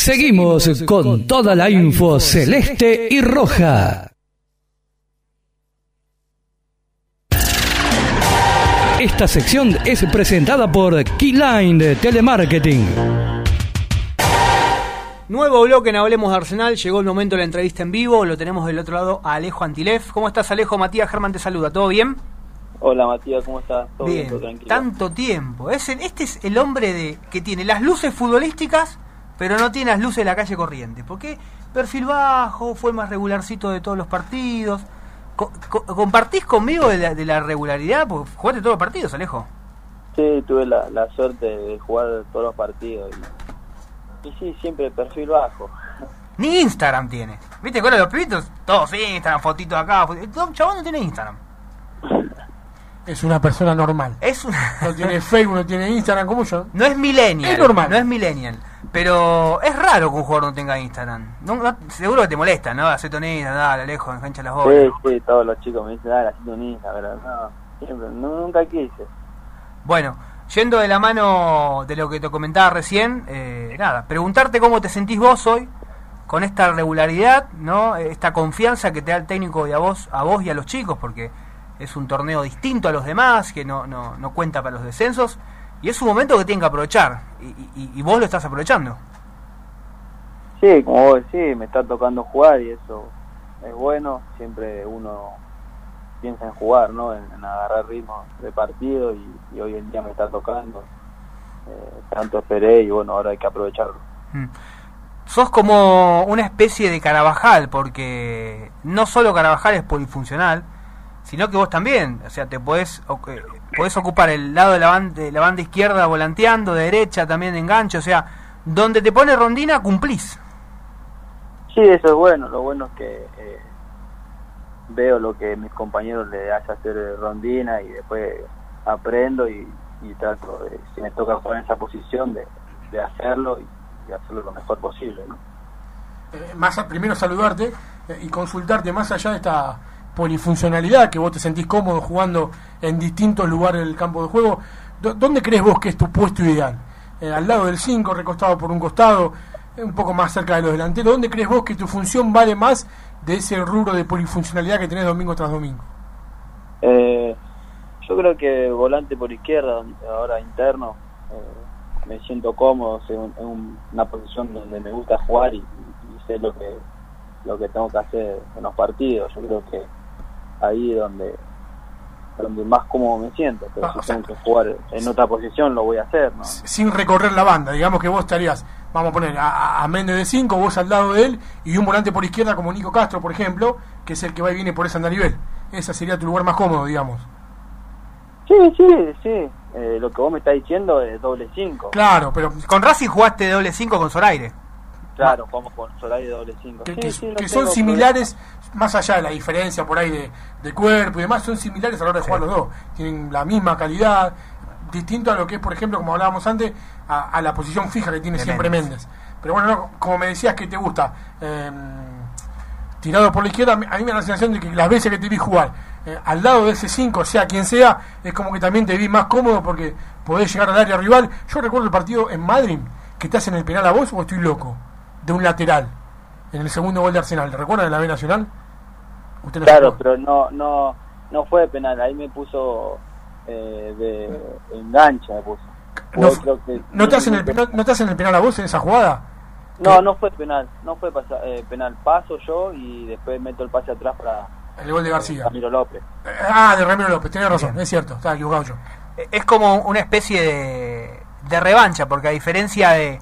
Seguimos con toda la info celeste y roja. Esta sección es presentada por Keyline Telemarketing. Nuevo bloque en Hablemos de Arsenal, llegó el momento de la entrevista en vivo, lo tenemos del otro lado a Alejo Antilef. ¿Cómo estás Alejo? Matías Germán te saluda, ¿todo bien? Hola Matías, ¿cómo estás? ¿Todo bien, tranquilo. Tanto tiempo. Es este es el hombre de que tiene las luces futbolísticas pero no tiene las luces de la calle corriente. Porque perfil bajo, fue más regularcito de todos los partidos. ¿Compartís conmigo de la, regularidad? Porque jugaste todos los partidos, Alejo. Sí, tuve la, suerte de jugar todos los partidos. Y, sí, siempre perfil bajo. Ni Instagram tiene. ¿Viste con los pibitos? Todos Instagram, fotitos acá. Fotitos. Chabón no tiene Instagram. Es una persona normal. Es No tiene Facebook, no tiene Instagram como yo. No es millennial. Es normal. No es millennial. Pero es raro que un jugador no tenga Instagram. seguro que te molesta, ¿no? Hacete un Instagram, dale, lejos, engancha las bolas. Sí, sí, todos los chicos me dicen, dale, hacete un Instagram, pero no, siempre, nunca quise. Bueno, yendo de la mano de lo que te comentaba recién, eh, nada, preguntarte cómo te sentís vos hoy con esta regularidad, ¿no? Esta confianza que te da el técnico y a vos, a vos y a los chicos, porque es un torneo distinto a los demás, que no, no, no cuenta para los descensos y es un momento que tienen que aprovechar y, vos lo estás aprovechando. Sí, como vos decís, me está tocando jugar y eso es bueno, siempre uno piensa en jugar, ¿no? En, agarrar ritmo de partido y, hoy en día me está tocando. Eh, tanto esperé y bueno, ahora hay que aprovecharlo. Mm. Sos como una especie de Carabajal, porque no solo Carabajal es polifuncional, sino que vos también, o sea, te podés, podés ocupar el lado de la, banda, de la banda izquierda volanteando, de derecha también de enganche, o sea, donde te pone Rondina cumplís. Sí, eso es bueno, lo bueno es que eh, veo lo que mis compañeros le hace hacer Rondina y después aprendo y, trato, de, si me toca jugar en esa posición, de, hacerlo y, hacerlo lo mejor posible. ¿no? Eh, más primero saludarte eh, y consultarte más allá de esta polifuncionalidad, que vos te sentís cómodo jugando en distintos lugares del campo de juego, ¿dónde crees vos que es tu puesto ideal? Eh, ¿Al lado del 5, recostado por un costado, eh, un poco más cerca de los delanteros? ¿Dónde crees vos que tu función vale más de ese rubro de polifuncionalidad que tenés domingo tras domingo? Eh, yo creo que volante por izquierda, ahora interno, me siento cómodo, en una posición donde me gusta jugar y sé lo que lo que tengo que hacer en los partidos. Yo creo que ahí donde donde más cómodo me siento, pero ah, si tengo que jugar en otra posición lo voy a hacer. ¿no? Sin recorrer la banda, digamos que vos estarías, vamos a poner a, a Méndez de 5, vos al lado de él y un volante por izquierda como Nico Castro, por ejemplo, que es el que va y viene por ese andarivel. Ese sería tu lugar más cómodo, digamos. Sí, sí, sí. Eh, lo que vos me estás diciendo es doble 5. Claro, pero con Racing jugaste doble 5 con Zoraire. Claro, como con Solari doble 5. Que, son similares, más allá de la diferencia por ahí de, cuerpo y demás, son similares a la hora de jugar los dos. Tienen la misma calidad, distinto a lo que es, por ejemplo, como hablábamos antes, a, la posición fija que tiene siempre Méndez. Pero bueno, como me decías que te gusta, em, tirado por la izquierda, a mí me da la sensación de que las veces que te vi jugar eh, al lado de ese 5, sea quien sea, es como que también te vi más cómodo porque podés llegar al área rival. Yo recuerdo el partido en Madrid, que te hacen el penal a vos o estoy loco de un lateral en el segundo gol de Arsenal. ¿Recuerdan de la B Nacional? claro, pero no, no, no fue penal. Ahí me puso eh, de engancha. Me puso. No, te hacen el penal, ¿No te hacen el penal a vos en esa jugada? No, no fue penal. No fue eh, penal. Paso yo y después meto el pase atrás para. El gol de García. Ramiro López. Eh, ah, de Ramiro López, tenés razón, es cierto, estaba equivocado yo. Es como una especie de, de revancha, porque a diferencia de,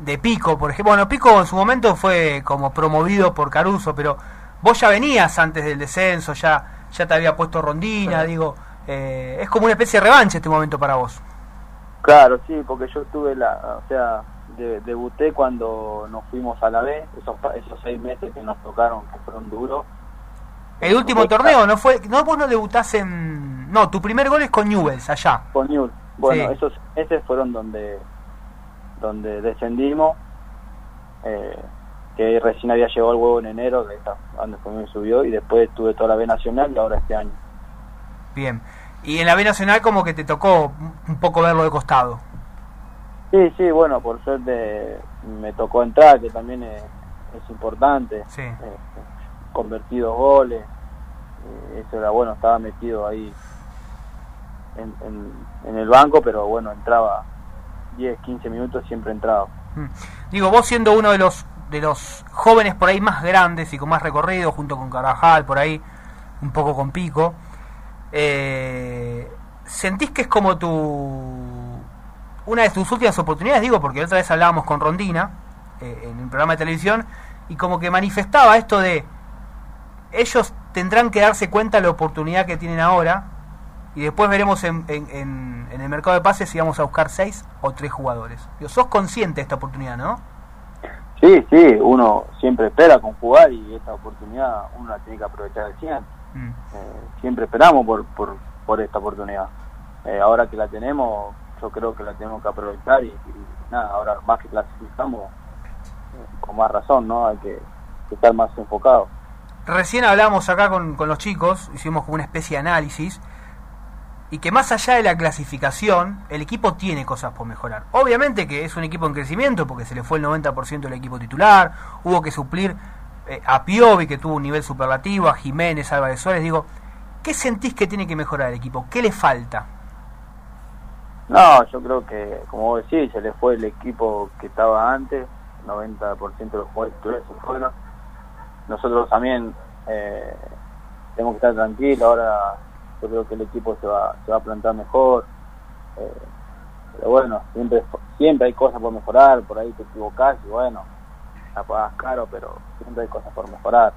de Pico, por ejemplo. Bueno, Pico en su momento fue como promovido por Caruso, pero vos ya venías antes del descenso, ya, ya te había puesto Rondina, digo, eh, es como una especie de revancha este momento para vos. Claro, sí, porque yo tuve la, o sea, debuté cuando nos fuimos a la B, esos, esos seis meses que nos tocaron, que fueron duros. El último torneo, ¿no fue? No, vos no debutás en... No, tu primer gol es con Newells, allá. Con Newells. Bueno, esos meses fueron donde donde descendimos, eh, que recién había llegado el huevo en enero, que está, donde me subió, y después tuve toda la B Nacional y ahora este año. Bien, y en la B Nacional como que te tocó un poco verlo de costado. Sí, sí, bueno, por suerte me tocó entrar, que también es, es importante. Sí. Eh, goles, eh, eso era bueno, estaba metido ahí en, en, en el banco, pero bueno, entraba 10, 15 minutos, siempre entraba. Mm. Digo, vos siendo uno de los de los jóvenes por ahí más grandes y con más recorrido, junto con Carvajal, por ahí, un poco con Pico, eh, ¿sentís que es como tu una de tus últimas oportunidades? Digo, porque otra vez hablábamos con Rondina eh, en un programa de televisión y como que manifestaba esto de ellos tendrán que darse cuenta de la oportunidad que tienen ahora y después veremos en, en, en, en el mercado de pases si vamos a buscar seis o tres jugadores. Digo, sos consciente de esta oportunidad, ¿no? Sí, sí, uno siempre espera con jugar y esta oportunidad uno la tiene que aprovechar al 100. Mm. Eh, siempre esperamos por, por, por esta oportunidad. Eh, ahora que la tenemos, yo creo que la tenemos que aprovechar y, y nada, ahora más que clasificamos, eh, con más razón, ¿no? Hay que, que estar más enfocados. Recién hablamos acá con, con los chicos, hicimos como una especie de análisis, y que más allá de la clasificación, el equipo tiene cosas por mejorar. Obviamente que es un equipo en crecimiento, porque se le fue el 90% del equipo titular, hubo que suplir eh, a Piovi, que tuvo un nivel superlativo, a Jiménez, Álvarez Suárez, digo, ¿qué sentís que tiene que mejorar el equipo? ¿Qué le falta? No, yo creo que, como vos decís, se le fue el equipo que estaba antes, 90% de los jugadores se fueron. Nosotros también eh, tenemos que estar tranquilos, ahora yo creo que el equipo se va, se va a plantar mejor. Eh, pero bueno, siempre siempre hay cosas por mejorar, por ahí te equivocás y bueno, la pagas caro, pero siempre hay cosas por mejorar.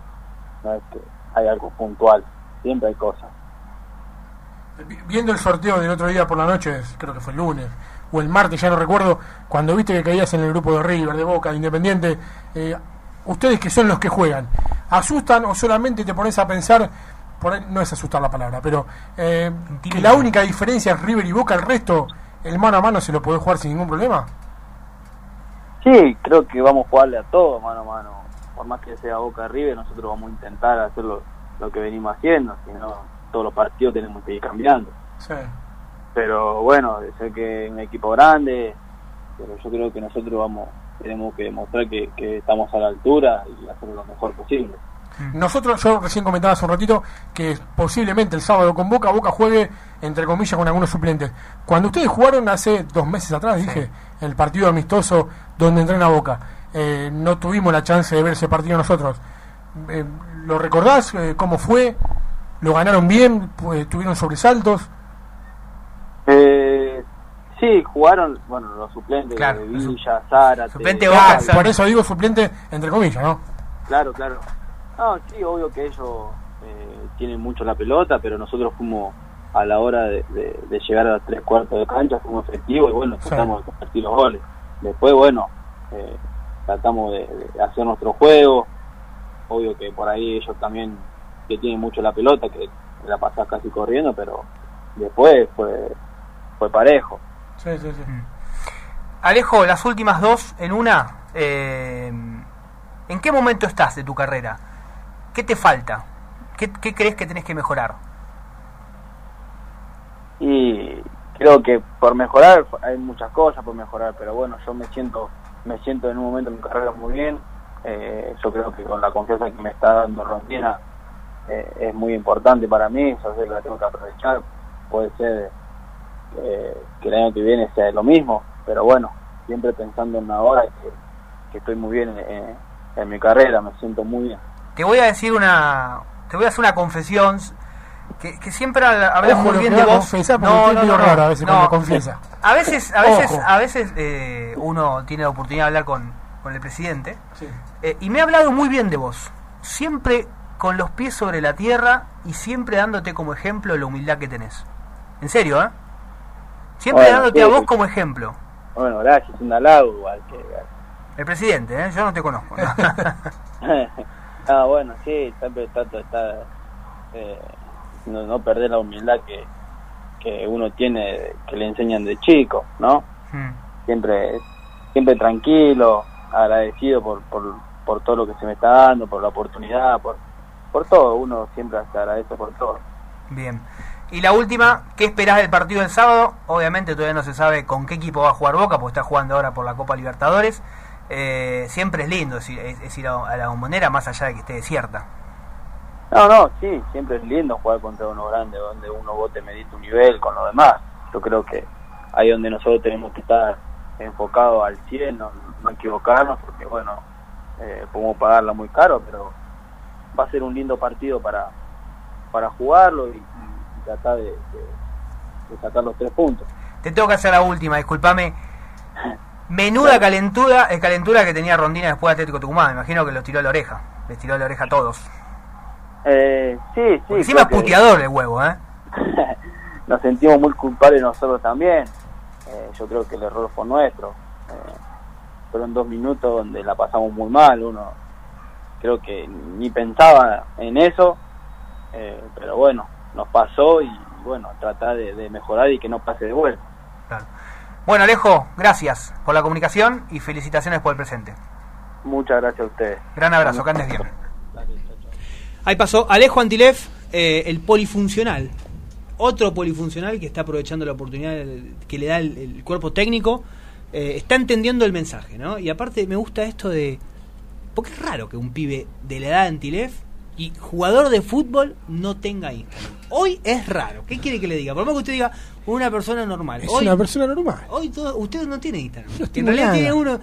No es que hay algo puntual, siempre hay cosas. Viendo el sorteo del otro día por la noche, creo que fue el lunes, o el martes, ya no recuerdo, cuando viste que caías en el grupo de River, de Boca, de Independiente, eh, ustedes que son los que juegan, ¿asustan o solamente te pones a pensar, por ahí, no es asustar la palabra, pero eh, que la única diferencia es River y Boca, el resto, el mano a mano se lo puede jugar sin ningún problema? Sí, creo que vamos a jugarle a todo mano a mano. Por más que sea Boca River, nosotros vamos a intentar hacer lo, lo que venimos haciendo, si no todos los partidos tenemos que ir cambiando. Sí. Pero bueno, sé que es un equipo grande, pero yo creo que nosotros vamos tenemos que demostrar que, que estamos a la altura y hacerlo lo mejor posible. Nosotros, yo recién comentaba hace un ratito que posiblemente el sábado con Boca, Boca juegue entre comillas con algunos suplentes. Cuando ustedes jugaron hace dos meses atrás, dije, el partido amistoso donde entrena Boca, eh, no tuvimos la chance de ver ese partido nosotros. Eh, ¿Lo recordás? Eh, ¿Cómo fue? ¿Lo ganaron bien? Pues, ¿Tuvieron sobresaltos? Eh, sí, jugaron, bueno, los suplentes Claro, de los su- Villa, Zárate. suplente Boca, por eso digo suplente entre comillas, ¿no? Claro, claro. No, sí, obvio que ellos eh, tienen mucho la pelota, pero nosotros fuimos a la hora de, de- de llegar a tres cuartos de cancha, fuimos efectivos y bueno, Sí. tratamos de convertir los goles. Después, bueno, eh, tratamos de, de hacer nuestro juego. Obvio que por ahí ellos también que tienen mucho la pelota, que la pasás casi corriendo, pero después fue, fue parejo. Sí, sí, sí. Alejo, las últimas dos en una, eh, ¿en qué momento estás de tu carrera? ¿Qué te falta? ¿Qué, crees que tenés que mejorar? y creo que por mejorar hay muchas cosas por mejorar pero bueno yo me siento me siento en un momento en mi carrera muy bien Eh, yo creo que con la confianza que me está dando Rondina eh, es muy importante para mí que la tengo que aprovechar puede ser eh, que el año que viene sea lo mismo pero bueno siempre pensando en ahora que, que estoy muy bien en, en- en mi carrera me siento muy bien Te voy a decir una, te voy a hacer una confesión que, que siempre habla- hablamos Ojo, muy bien de vos. usted es medio raro a veces cuando confiesa. A veces, a veces, Ojo. a veces eh, uno tiene la oportunidad de hablar con, con el presidente Sí. eh, y me ha hablado muy bien de vos. Siempre con los pies sobre la tierra y siempre dándote como ejemplo la humildad que tenés. En serio, ¿eh? Siempre Bueno, dándote sí, a vos como ejemplo. bueno gracias un halago igual que El presidente, ¿eh? Yo no te conozco. ¿no? ah, bueno, sí, siempre trato de estar, eh, no, no perder la humildad que, que uno tiene, que le enseñan de chico, ¿no? Mm. Siempre, siempre tranquilo, agradecido por, por, por todo lo que se me está dando, por la oportunidad, por, por todo, uno siempre se agradece por todo. Bien. Y la última, ¿qué esperás del partido del sábado? Obviamente todavía no se sabe con qué equipo va a jugar Boca, porque está jugando ahora por la Copa Libertadores. Eh, siempre es lindo es, es ir a, la bombonera más allá de que esté desierta. No, no, sí, siempre es lindo jugar contra uno grande, donde uno vote medite un nivel con lo demás. Yo creo que ahí donde nosotros tenemos que estar enfocados al 100, no, equivocarnos, porque bueno, eh, podemos pagarla muy caro, pero va a ser un lindo partido para, para jugarlo y, tratar de, sacar los tres puntos. Te tengo que hacer la última, discúlpame. Menuda calentura, es calentura que tenía Rondina después de Atlético Tucumán. Me imagino que los tiró a la oreja. Les tiró a la oreja a todos. Eh, sí, sí. encima es puteador el huevo, ¿eh? Nos sentimos muy culpables nosotros también. Eh, yo creo que el error fue nuestro. Eh, fueron dos minutos donde la pasamos muy mal. Uno creo que ni pensaba en eso. Eh, pero bueno, nos pasó y bueno, tratar de, mejorar y que no pase de vuelta. Bueno, Alejo, gracias por la comunicación y felicitaciones por el presente. Muchas gracias a ustedes. Gran abrazo, que andes bien. Ahí pasó Alejo Antilef, eh, el polifuncional. Otro polifuncional que está aprovechando la oportunidad que le da el, cuerpo técnico. Eh, está entendiendo el mensaje, ¿no? Y aparte me gusta esto de... Porque es raro que un pibe de la edad de Antilef y jugador de fútbol no tenga Instagram. Hoy es raro. ¿Qué quiere que le diga? Por más que usted diga una persona normal. Es una persona normal. Hoy todo, usted no tiene Instagram. en realidad tiene uno.